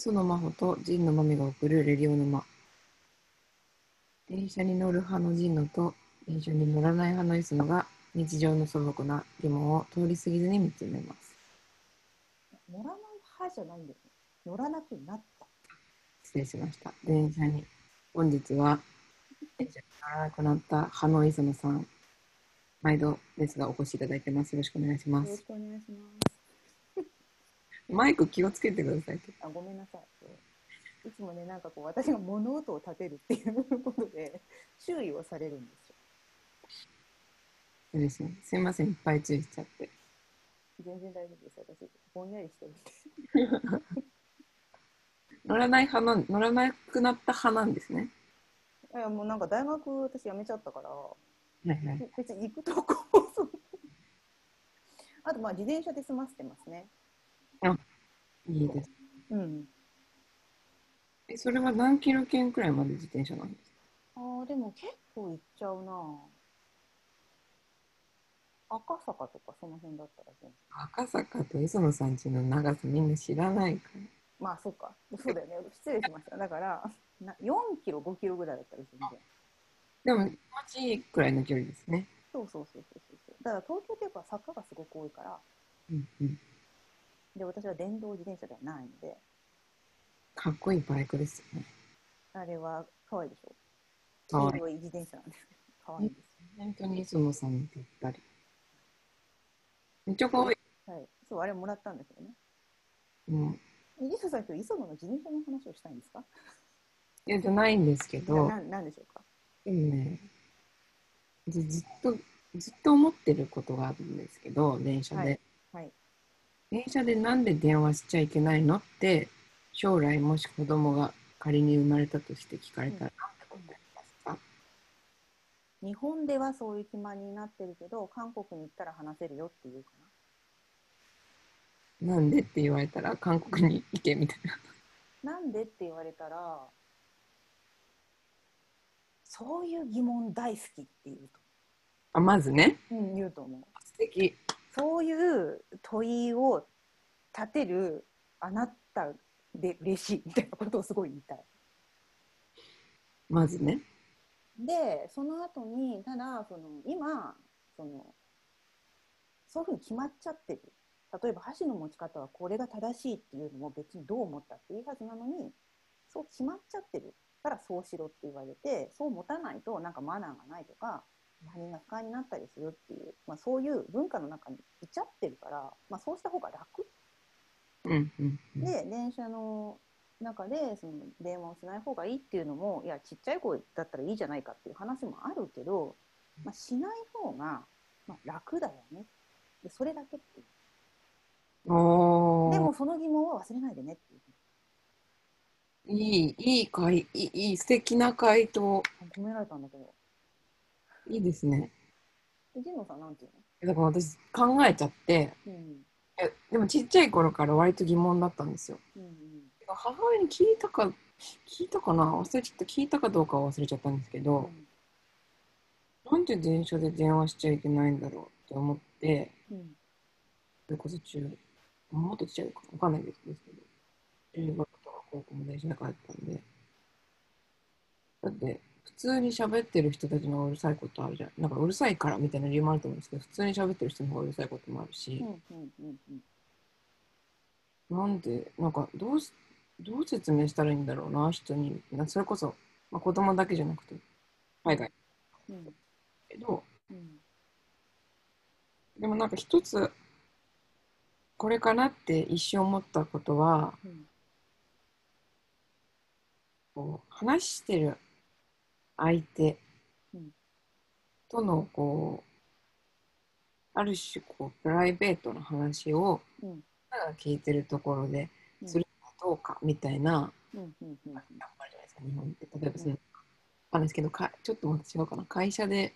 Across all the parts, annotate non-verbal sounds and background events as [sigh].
磯野真帆と神野真美が送るレディオ沼。電車に乗る派の神野と電車に乗らない派の磯野が日常の素朴な疑問を通り過ぎずに見つめます。乗らない派じゃないんですね。乗らなくなった。失礼しました。電車に、本日は電車に乗らなくなった派の磯野さん、毎度ですがお越しいただいてます。よろしくお願いします。よろしくお願いします。マイク気をつけてください。あ、ごめんなさい。いつもね、なんかこう、私が物音を立てるっていうことで、注意をされるんですよ。そうですね。すいません。いっぱい注意しちゃって。全然大丈夫です。私、ぼんやりしてるんで。[laughs] 乗らない派の、乗らなくなった派なんですね。いや、もうなんか大学私辞めちゃったから、はいはい。別に行くとこあと、まあ、自転車で済ませてますね。いいです。うん。え、それは何キロ圏くらいまで自転車なんですか？ああ、でも結構行っちゃうな赤坂とかその辺だったら全然。赤坂と磯野さんちの長さみんな知らないから。まあ、そうか。そうだよね。失礼しました。だから、な4キロ、5キロぐらいだったら全然。でも、気持ちいいくらいの距離ですね。そうそうそうそうそう。だから東京っていうか坂がすごく多いから、うんうん。で、私は電動自転車ではないので、かっこいいバイクですよね。あれは可愛いでしょかわいい自転車なんですけど、可愛いです。本当に磯野さんにぴったり。めっちゃかわいはい。そう、あれもらったんですよね。い。うん。磯野さん、今日磯野の自転車の話をしたいんですか？いや、じゃないんですけど、ななんでしょうか？でもね、ずずっと、ずっと思ってることがあるんですけど、電車で。はいはい。電車でなんで電話しちゃいけないのって将来もし子供が仮に生まれたとして聞かれたら何て答えますか、日本ではそういう決まりになってるけど、韓国に行ったら話せるよっていうかなんでって言われたら韓国に行けみたいな。な。なんでって言われたら、そういう疑問大好きって言うあまずね、と、うん、言うと思う。素敵。そういう問いを立てるあなたで嬉しいみたいなことをすごい言いたい。まずね。で、その後に、ただ、その今、その、そういうふうに決まっちゃってる。例えば箸の持ち方はこれが正しいっていうのも別にどう思ったっていいはずなのに、そう決まっちゃってるからそうしろって言われて、そう持たないとなんかマナーがないとか、他人が不快になったりするっていう、まあ、そういう文化の中にいちゃってるから、まあ、そうした方が楽。うんうんうん。で電車の中でその電話をしない方がいいっていうのもいやちっちゃい声だったらいいじゃないかっていう話もあるけど、まあ、しない方が、まあ、楽だよね。でそれだけっていう。でもその疑問は忘れないでねっていう。いい、いい回、いい素敵な回答。褒められたんだけどいいですね。で神野さんなんてだから私考えちゃって、言うのえでもちっちゃい頃から割と疑問だったんですよ。うんうん。母親に聞いたか、聞いたかな？忘れちゃった、聞いたかどうかは忘れちゃったんですけうん。ど、なんで電車で電話しちゃいけないんだろうって思って、うんそれこそ中、もっとちっちゃいかわかんないですけど、中学とか高校も電車なかったんで。だって、普通に喋ってる人たちのうるさいことあるじゃん。なんかうるさいからみたいな理由もあると思うんですけど、普通に喋ってる人の方がうるさいこともあるしなんで、なんかどうし、どう説明したらいいんだろうな、人に。なそれこそ、まあ、子供だけじゃなくて、海外うんだけど、うんでもなんか一つ、これかなって一瞬思ったことは、うんこう話してる相手。うん。とのこうある種こうプライベートな話を聞いてるところでうん。するかどうかみたいな、あですか日本って。例えばその、わかんないですけどかちょっとまた違うかな。会社で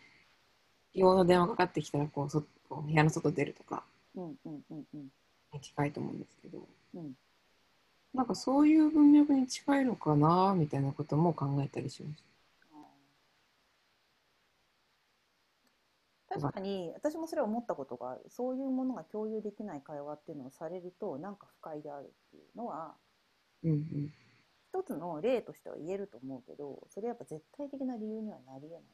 用の電話かかってきたらこうそこう部屋の外出るとかに近いと思うんですけど。うん。なんかそういう文脈に近いのかなみたいなことも考えたりしました。確かに私もそれは思ったことがあるそういうものが共有できない会話っていうのをされるとなんか不快であるっていうのはうんうん。一つの例としては言えると思うけどそれやっぱ絶対的な理由にはなりえないよね。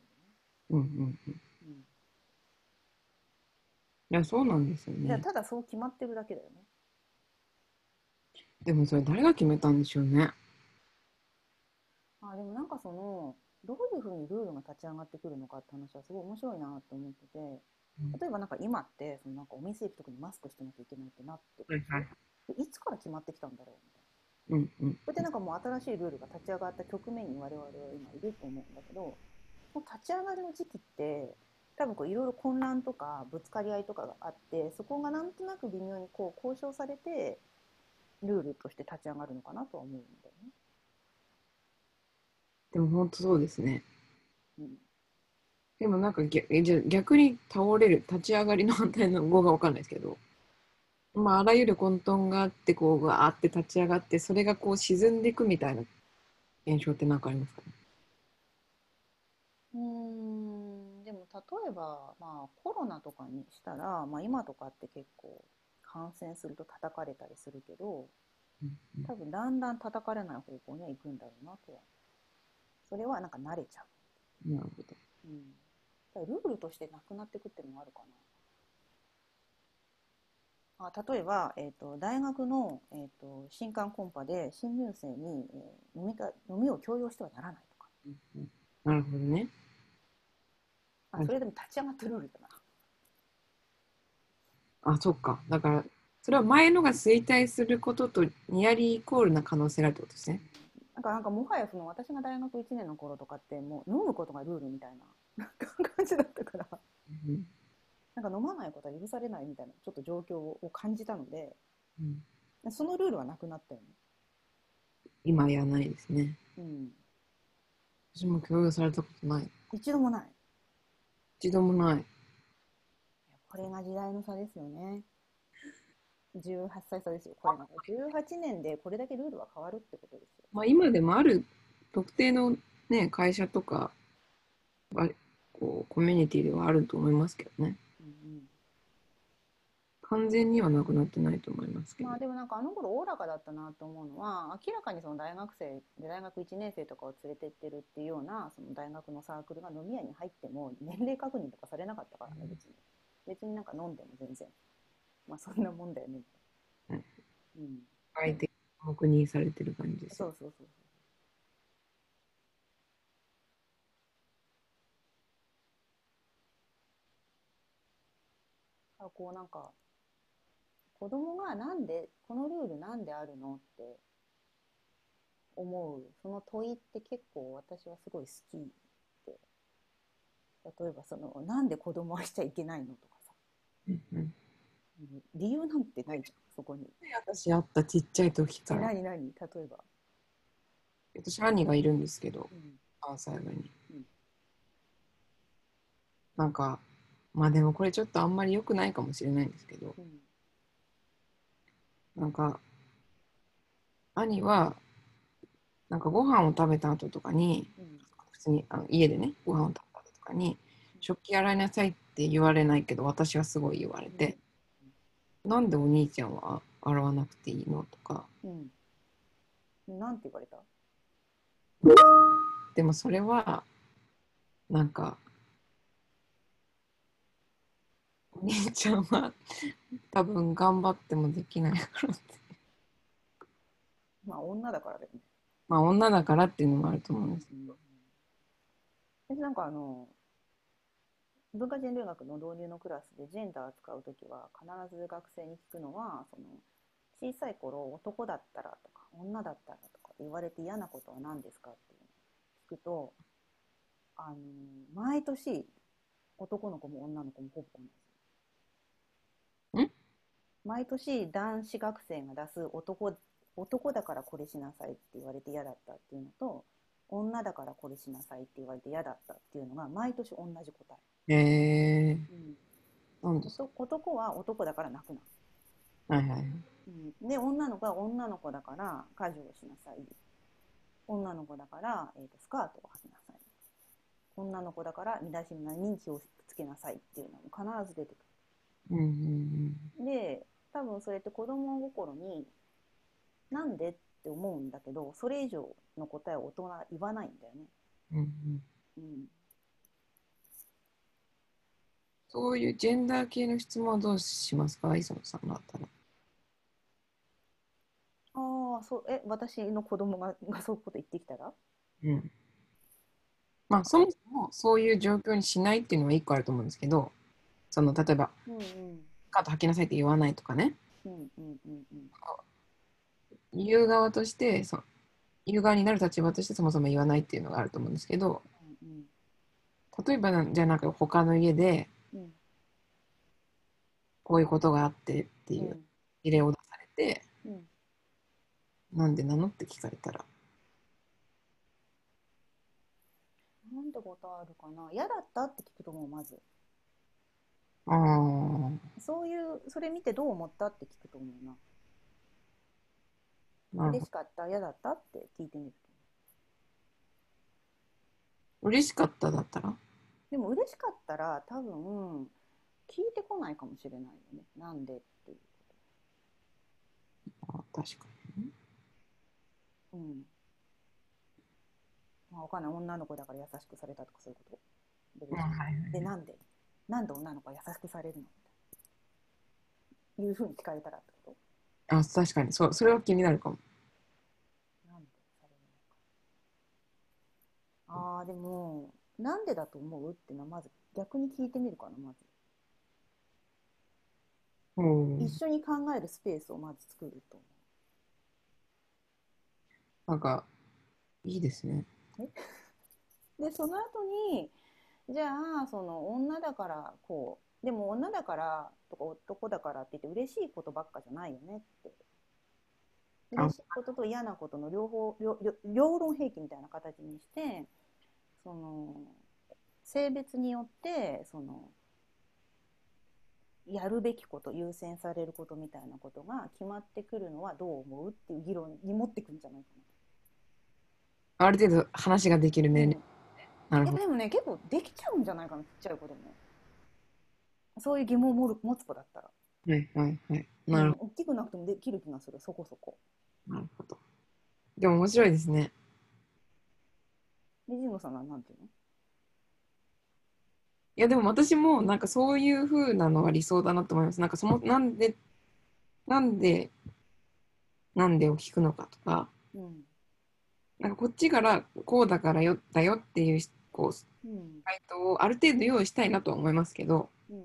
うんうんうん。うんいや、そうなんですよね。ただそう決まってるだけだよね。でもそれ誰が決めたんでしょうね。あでもなんかそのどういうふうにルールが立ち上がってくるのかって話はすごい面白いなって思っててうん例えばなんか今ってそのなんかお店行く時にマスクしてなきゃいけないってなってはいつから決まってきたんだろうみたいな。うんうん。これってなんかもう新しいルールが立ち上がった局面に我々は今いると思うんだけどその立ち上がりの時期って多分こういろいろ混乱とかぶつかり合いとかがあってそこがなんとなく微妙にこう交渉されてルールとして立ち上がるのかなとは思うんだよね。でも本当そうですね。うん。でもなんか逆えじゃあ逆に倒れる、立ち上がりの反対の語がわかんないですけど、まあ、あらゆる混沌があって、こう、わーって立ち上がって、それがこう沈んでいくみたいな現象って何かありますか？ねうーんでも例えば、まあ、コロナとかにしたら、まあ、今とかって結構感染すると叩かれたりするけどうん。多分だんだん叩かれない方向には行くんだろうなとはそれはなんか慣れちゃうんなるほど。う、うん、だルールとしてなくなっていくっていうのもあるかなあ例えば、えー、と大学の、えー、と新刊コンパで新入生に、えー飲みか飲みを強要してはならないとかうんうんなるほどね。はいあそれでも立ち上がったルールだな。あ、そっか。だから、それは前のが衰退することとニアリーイコールな可能性があるってことですね。なんかなんかもはやその私が大学1年の頃とかってもう飲むことがルールみたいな感じだったからうんなんか飲まないことは許されないみたいなちょっと状況を感じたのでうんそのルールはなくなったよね。今やないですね。うん、私も共有されたことない。一度もない。一度もない。これが時代の差ですよね。18歳差ですよ。これが18年でこれだけルールは変わるってことですよ。まあ、今でもある特定の、ね、会社とかがこうコミュニティではあると思いますけどね。うんうん完全にはなくなってないと思いますけど。まあでもなんかあの頃おおらかだったなと思うのは明らかにその大学生で大学1年生とかを連れてってるっていうようなその大学のサークルが飲み屋に入っても年齢確認とかされなかったからね別に別になんか飲んでも全然まあそんなもんだよね。うん、相手が黙認されてる感じです。よ。そうそうそうそう。あこうなんか子供がなんでこのルールなんであるのって思う。その問いって結構私はすごい好きで。例えばそのなんで子供はしちゃいけないのとかさ。うん理由なんてないじゃんそこに。私あったちっちゃい時から。何何？例えば、私兄がいるんですけど、うん。関西部に。うん。なんか、まあでもこれちょっとあんまり良くないかもしれないんですけど、うん。なんか、兄は、なんかご飯を食べた後とかに、うん。普通にあの家でね、ご飯を食べた後とかに、食器洗いなさいって言われないけど、私はすごい言われて、なんでお兄ちゃんは洗わなくていいのとか、うん。なんて言われた？でもそれは、なんか、お兄ちゃんは多分頑張ってもできないからって。まあ女だからだよね。まあ女だからっていうのもあると思うんです。うん私なんかあの文化人類学の導入のクラスでジェンダー扱う時は必ず学生に聞くのはその小さい頃男だったらとか女だったらとか言われて嫌なことは何ですかっていうのを聞くとあの毎年男の子も女の子もほぼ同じ。ん毎年男子学生が出す男男だからこれしなさいって言われて嫌だったっていうのと女だからこれしなさいって言われて嫌だったっていうのが毎年同じ答へええ、なん。ですかそ男は男だから泣くな、はいはい。うん、で女の子は女の子だから家事をしなさい。女の子だから、えー、とスカートを履きなさい。女の子だから身だしなみに気をつけなさい。っていうのも必ず出てくる。うんうんで多分それって子供心になんでっって思うんだけどそれ以上の答えを大人は言わないんだよね。うんうん。うん、そういうジェンダー系の質問はどうしますか？磯野さんだったら。ああそうえ私の子供が [laughs] がそういうこと言ってきたら？うん。まあそもそもそういう状況にしないっていうのは一個あると思うんですけど、その例えばうんうん。カート履きなさいって言わないとかね、うんうんうんうん。言う側としてそ言う側になる立場としてそもそも言わないっていうのがあると思うんですけど、うん例えばなじゃあなんか他の家でうんこういうことがあってっていう事例を出されて、うん。うんなんでなのって聞かれたら、なんてことあるかな。嫌だったって聞くと思うまず。ああ、そういうそれ見てどう思ったって聞くと思うな。嬉しかった？嫌だったって聞いてみるど。嬉しかっただったら？でも嬉しかったら多分聞いてこないかもしれないよね。なんでっていう。あ確かに。うん。まあ、わかんない。女の子だから優しくされたとかそういうこと？で,、でなんで？なんで女の子は優しくされるの？いうふうに聞かれたらってこと？あ確かに。そうそれは気になるかも。なんでされるのかあーでもなんでだと思う？っていうのはまず逆に聞いてみるかなまずうん。一緒に考えるスペースをまず作ると。思なんかいいですね。う [laughs] でその後にじゃあその女だからこうでも女だからとか男だからって言って嬉しいことばっかじゃないよねって。あ。嬉しいことと嫌なことの両方両論兵器みたいな形にしてその性別によってそのやるべきこと優先されることみたいなことが決まってくるのはどう思うっていう議論に持ってくんじゃないかある程度話ができるな。年齢。なるほど。えでもね結構できちゃうんじゃないかなちっちゃい子でもそういう疑問を持つ子だったらはいはいはい。なるうん大きくなくてもできる気がするそこそこなるほど。でも面白いですね。でジムさんはなんていうの？いやでも私もなんかそういう風なのは理想だなと思います。なんかそのなんでなんでなんでを聞くのかとか、うん。なんかこっちからこうだからよだよっていうこううん。回答をある程度用意したいなとは思いますけど、うん。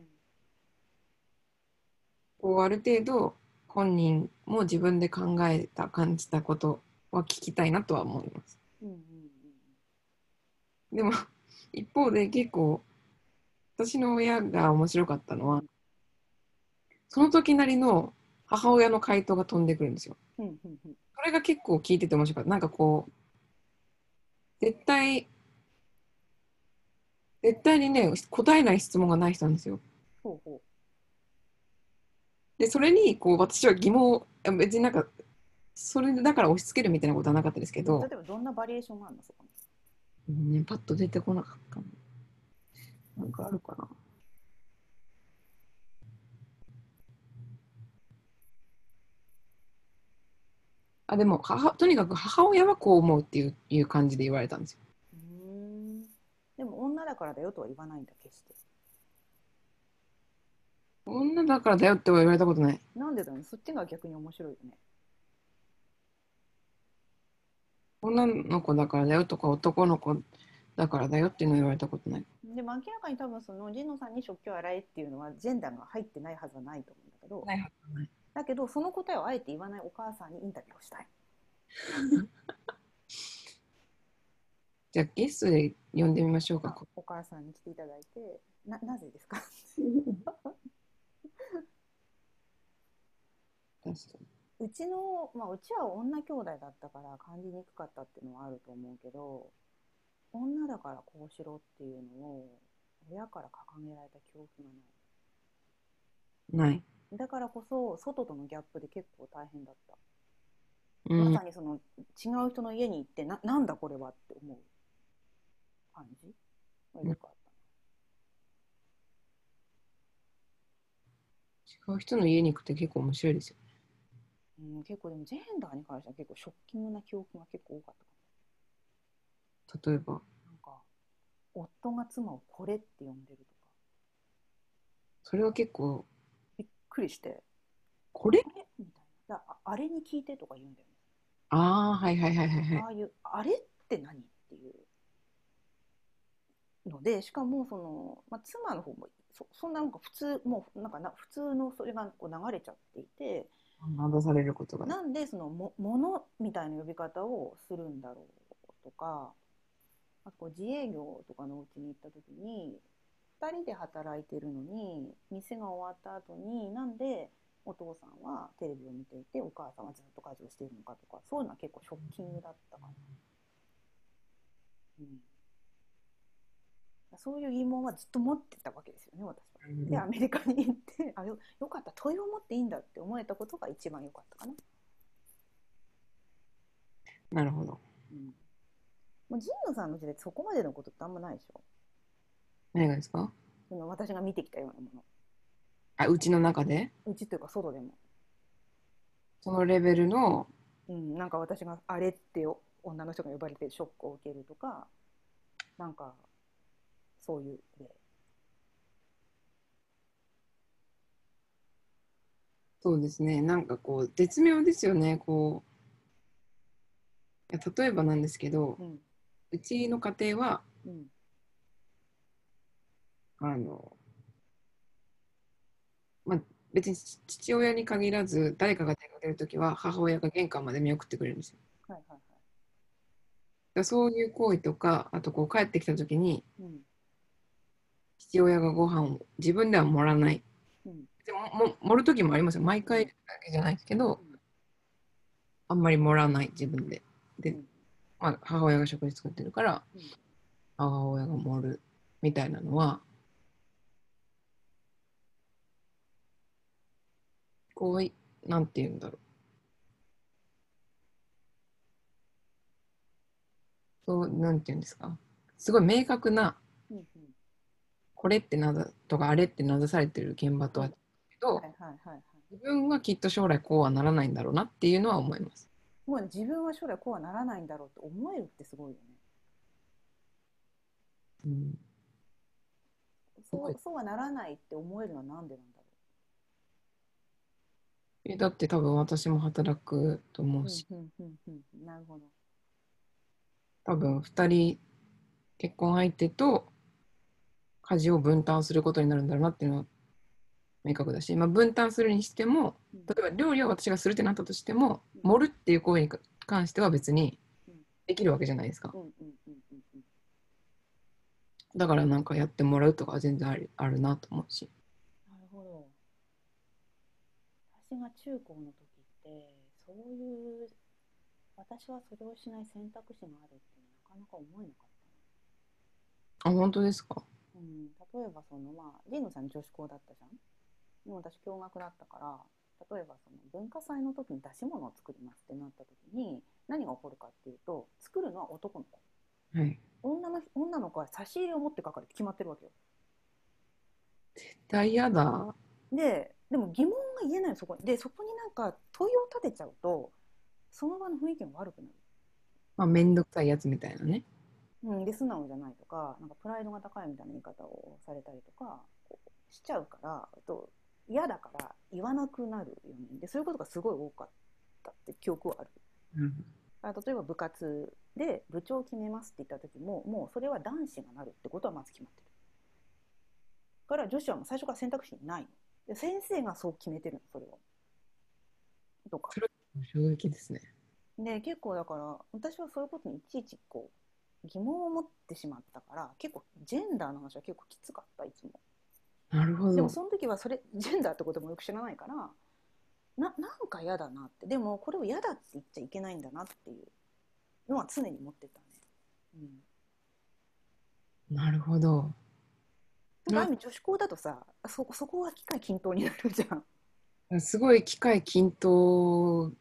こうある程度本人も自分で考えた感じたことは聞きたいなとは思います。うんうん。でも [laughs] 一方で結構私の親が面白かったのはその時なりの母親の回答が飛んでくるんですよ。それが結構聞いてて面白かった。なんかこう絶対絶対にね答えない質問がない人なんですよ。ほうほでそれにこう私は疑問を別になんかそれでだから押し付けるみたいなことはなかったですけうど例、えばどんなバリエーションがあるの？そこにうんね、パッと出てこなかった。なんかあるかな。あ、でも母、とにかく母親はこう思うっていういう感じで言われたんですよ。うーんでも女だからだよとは言わないんだ決して女だからだよっては言われたことない。なんでだろうねそっちが逆に面白いよね女の子だからだよとか男の子だからだよっていうのは言われたことない。でも明らかに多分その神野さんに食器を洗えっていうのはジェンダーが入ってないはずはないと思うんだけど、ないはずはない。だけどその答えをあえて言わないお母さんにインタビューをしたい。じゃあゲストで呼んでみましょうか。お母さんに来ていただいてななぜですか？うちの、まあ、うちは女兄弟だったから感じにくかったっていうのはあると思うけど女だからこうしろっていうのを親から掲げられた記憶がない。ない。だからこそ外とのギャップで結構大変だった、うん。まさにその違う人の家に行ってななんだこれはって思う感じ？がよくあった違う人の家に行くって結構面白いですよ。ううん、結構でもジェンダーに関しては結構ショッキングな記憶が結構多かったか例えば。も。なんか、夫が妻をこれって呼んでるとか、それは結構、びっくりして、これ？え？みたいな。だああれに聞いてとか言うんだよね。ああ、はいはいはいはいはい。ああいう、あれって何？っていうので、しかもその、まあ、妻の方もそそんななんか普通、もうなんかな普通のそれがこう流れちゃっていて、されることが。なんでそのもものみたいな呼び方をするんだろうとか、あとこう自営業とかのうちに行った時に、2人で働いてるのに、店が終わった後に、なんでお父さんはテレビを見ていて、お母さんはずっと家事をしているのかとか、そういうのは結構ショッキングだったかな。うん、そういう疑問はずっと持ってたわけですよね、私は。うんで、アメリカに行って、あよよかった、問いを持っていいんだって思えたことが一番良かったかな。なるほど。うん、もう神野さんの時代そこまでのことってあんまないでしょ？何がですか？その私が見てきたようなもあ、うちの中で？の。うちというか外でも。そのレベルの、うん、なんか私があれってよ女の人が呼ばれてショックを受けるとか、なんかそういう例。そうですね、なんかこう、絶妙ですよね、こう。いや例えばなんですけど、うんうちの家庭は、うんあの、まあ、別に父親に限らず、誰かが出かけるときは、母親が玄関まで見送ってくれるんですよ。はいはいはい。そういう行為とか、あとこう帰ってきたときに、うん父親がご飯を自分では盛らない。うんでもも盛るときもありますよ。毎回だけじゃないですけどん、あんまり盛らない、自分で。でうん、まあ、母親が食事作ってるからうん、母親が盛るみたいなのは、こうい、なんて言うんだろう。そう、なんて言うんですか。すごい明確な、うんうんこれってなだとかあれって名指されてる現場とは違うけど、はいはいはいはい。自分はきっと将来こうはならないんだろうなっていうのは思います。もう自分は将来こうはならないんだろうって思えるってすごいよね。うん、そうそうはならないって思えるのはなんでなんだろえだって多分私も働くと思う。うし、うんうんうんうん、なるほど。多分2人結婚相手と家事を分担することになるんだろうなっていうのは明確だし、まあ、分担するにしてもうん例えば料理を私がするってなったとしてもうん盛るっていう行為に関しては別にうんできるわけじゃないですか。だからなんかやってもらうとかは全然あるあるなと思うしなるほど。私が中高の時って、そういう、私はそれをしない選択肢があるってなかなか思えなかったあ本当ですか？な。うん、例えばその、まあ、ジーノさん女子校だったじゃん。でも私共学だったから、例えばその文化祭の時に出し物を作りますってなった時に、何が起こるかっていうと、作るのは男の子。はい女の女の子は差し入れを持ってかかるって決まってるわけよ。絶対嫌だで、でも疑問が言えないのそこに。で、そこになんか問いを立てちゃうと、その場の雰囲気が悪くなる。まあ面倒くさいやつみたいなねうん、で、素直じゃないとか、なんかプライドが高いみたいな言い方をされたりとか、しちゃうから、あと嫌だから言わなくなるよね。で、そういうことがすごい多かったって記憶はある。うんあ例えば部活で部長を決めますって言った時も、もうそれは男子がなるってことはまず決まってる。だから女子はもう最初から選択肢にないの。で先生がそう決めてるの、それを。とか。衝撃ですねで結構だから私はそういうことにいちいちこう疑問を持ってしまったから結構ジェンダーの話は結構きつかったいつもなるほど。でもその時はそれ [laughs] ジェンダーってこともよく知らないからななんか嫌だなって。でもこれを嫌だって言っちゃいけないんだなっていうのは常に持ってたね、うん、なるほど。なんか女子校だとさそそこは機会均等になるじゃん。すごい機会均等。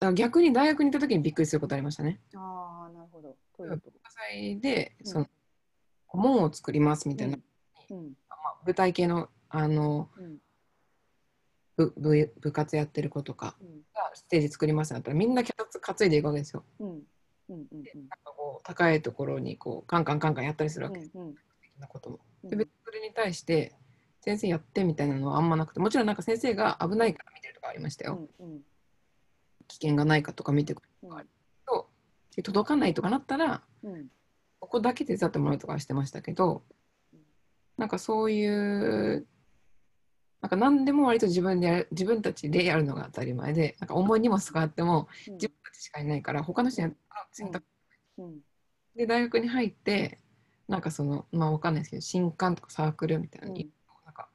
あ逆に大学に行った時にびっくりすることありましたね。ああなるほど。文と？化祭でうん。その、門を作りますみたいな、うん。まあ、舞台系のあのうん。部部部活やってる子とかうん。がステージ作りますなったらみんな脚立担いでいくわけですよ。うん。うんうんうん。なんかこう高いところにこうカンカンカンカンやったりするわけです、うんうん。ことも。うん。で別にそれに対して先生やってみたいなのはあんまなくてもちろんなんか先生が危ないから見てるとかありましたよ。うんうん。危険がないかとか見てくるうんはいと届かないとかなったらうん。ここだけ手伝ってもらうとかはしてましたけどなんかそういうなんか何でも割と自分でやる自分たちでやるのが当たり前でなんか重い荷物があってもうん。自分たちしかいないから他の人にやうん。で大学に入ってなんかそのまあわかんないですけど新刊とかサークルみたいなのに、なんか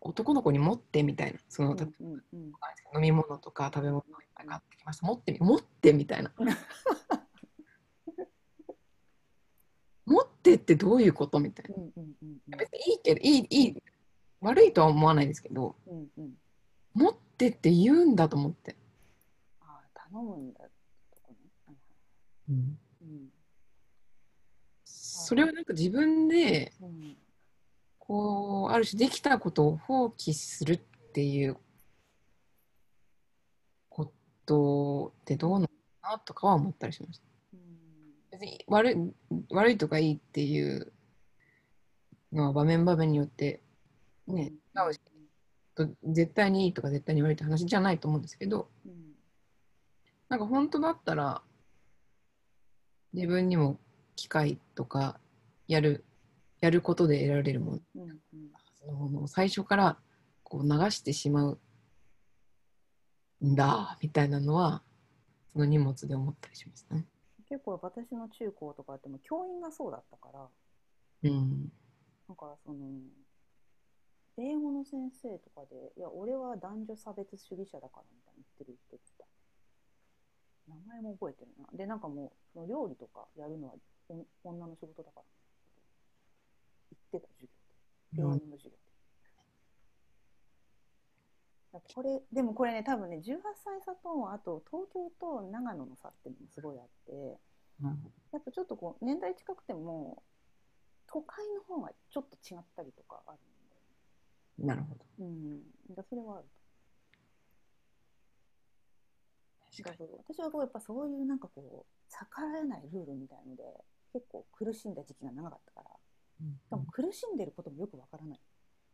男の子に持ってみたいなその、うんうんうん。ば飲み物とか食べ物を買ってきました持ってみ持ってみたいな [laughs] 持ってってどういうことみたいな。うんうんうん別にいいけどいいいい悪いとは思わないですけどうんうん。持ってって言うんだと思って、ああ頼むんだとこね。はいうん。うん。それはなんか自分でうんこうある種できたことを放棄するっていうことってどうなのかなとかは思ったりしました。うん別に悪い悪いとかいいっていうのは場面場面によってね、違う絶対にいいとか絶対に悪いって話じゃないと思うんですけどうん。なんか本当だったら自分にも機会とかやるやることで得られるものうん。の最初からこう流してしまうんだみたいなのはその荷物で思ったりしますね。結構私の中高とかっても教員がそうだったからうんなんかその英語の先生とかで「いや俺は男女差別主義者だから」みたいに言ってる言ってた。名前も覚えてるな。でなんかもうその料理とかやるのはお女の仕事だから言ってた授業。で英語の授業これでもこれね多分ね18歳差とあと東京と長野の差っていうのもすごいあってやっぱちょっとこう年代近くても都会の方がちょっと違ったりとかあるなるほど。んで、うん、だそれはあると。だから私はこうやっぱそういうなんかこう逆らえないルールみたいので結構苦しんだ時期が長かったから。うん。でも苦しんでることもよくわからない。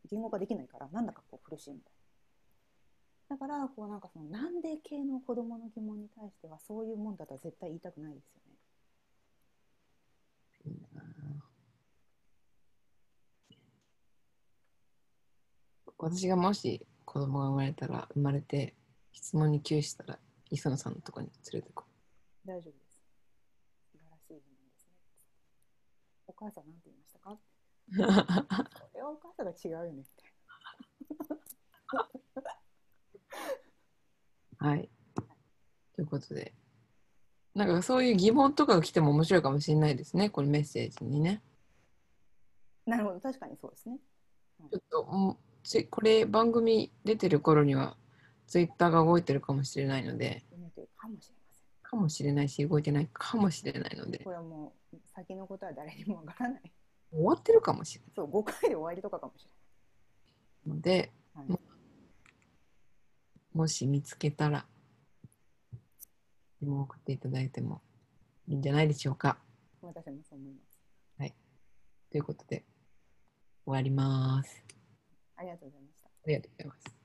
言語化できないからなんだかこう苦しいみたいなだからこうなんかそのなんで系の子供の疑問に対してはそういうもんだとは絶対言いたくないですよね。私がもし子供が生まれたら生まれて質問に窮したら磯野さんのとこに連れてこ大丈夫です。素晴らしい疑問ですね。お母さんなんて言いましたか？う。それはお母さんが違うよね [laughs] はい。ということで、なんかそういう疑問とかが来ても面白いかもしれないですね、このメッセージにね。ななるほど確かにそうですね。ちょっともうつこれ番組出てる頃にはツイッターが動いてるかもしれないので、かもしれません。かもしれないし動いてないかもしれないので、これはもう先のことは誰にもわからない。終わってるかもしれそう5回で終わりとかかもしない。ので、れない、はいもし見つけたら、送っていただいてもいいんじゃないでしょうか。私もそう思いますということで、終わります。ありがとうございましたありがとうございます。